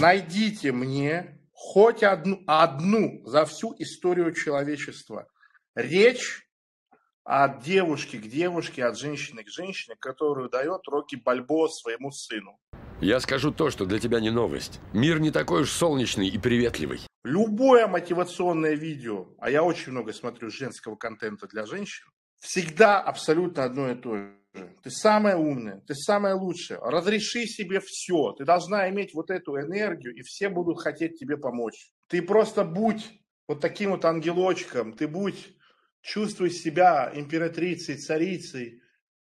найдите мне хоть одну, одну за всю историю человечества речь от девушки к девушке, от женщины к женщине, которую дает Рокки Бальбо своему сыну. Я скажу то, что для тебя не новость. Мир не такой уж солнечный и приветливый. Любое мотивационное видео, а я очень много смотрю женского контента для женщин, всегда абсолютно одно и то же. Ты самая умная, ты самая лучшая. Разреши себе все. Ты должна иметь вот эту энергию, и все будут хотеть тебе помочь. Ты просто будь вот таким вот ангелочком, ты будь, чувствуй себя императрицей, царицей,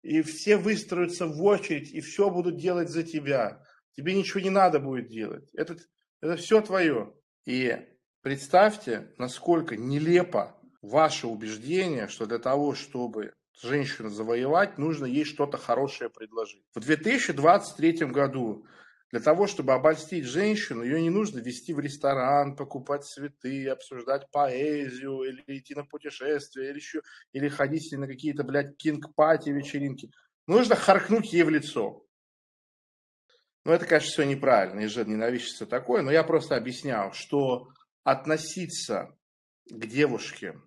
и все выстроятся в очередь, и все будут делать за тебя. Тебе ничего не надо будет делать. Это, это все твое. И представьте, насколько нелепо ваше убеждение, что для того, чтобы женщину завоевать, нужно ей что-то хорошее предложить. В 2023 году для того, чтобы обольстить женщину, ее не нужно вести в ресторан, покупать цветы, обсуждать поэзию, или идти на путешествие, или еще, или ходить на какие-то, блядь, kink-party вечеринки. Нужно харкнуть ей в лицо. Ну, это, конечно, все неправильно, и женоненавистно все такое, но я просто объяснял, что относиться к девушке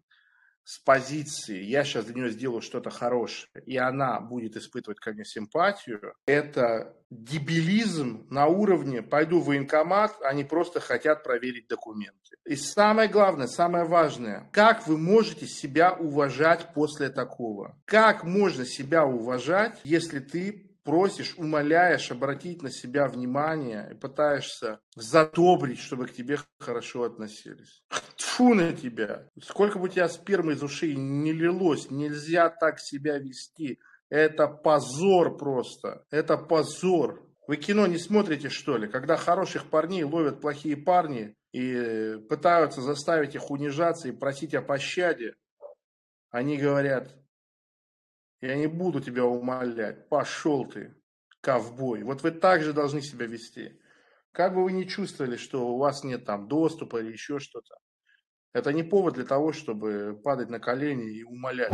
с позиции «я сейчас для нее сделаю что-то хорошее», и она будет испытывать ко мне симпатию, это дебилизм на уровне «пойду в военкомат», они просто хотят проверить документы. И самое главное, самое важное, как вы можете себя уважать после такого? Как можно себя уважать, если ты просишь, умоляешь обратить на себя внимание и пытаешься задобрить, чтобы к тебе хорошо относились. Тьфу на тебя! Сколько бы у тебя спермы из ушей не лилось, нельзя так себя вести. Это позор просто. Это позор. Вы кино не смотрите, что ли? Когда хороших парней ловят плохие парни и пытаются заставить их унижаться и просить о пощаде, они говорят, я не буду тебя умолять. Пошел ты, ковбой. Вот вы так же должны себя вести. Как бы вы ни чувствовали, что у вас нет там доступа или еще что-то. Это не повод для того, чтобы падать на колени и умолять.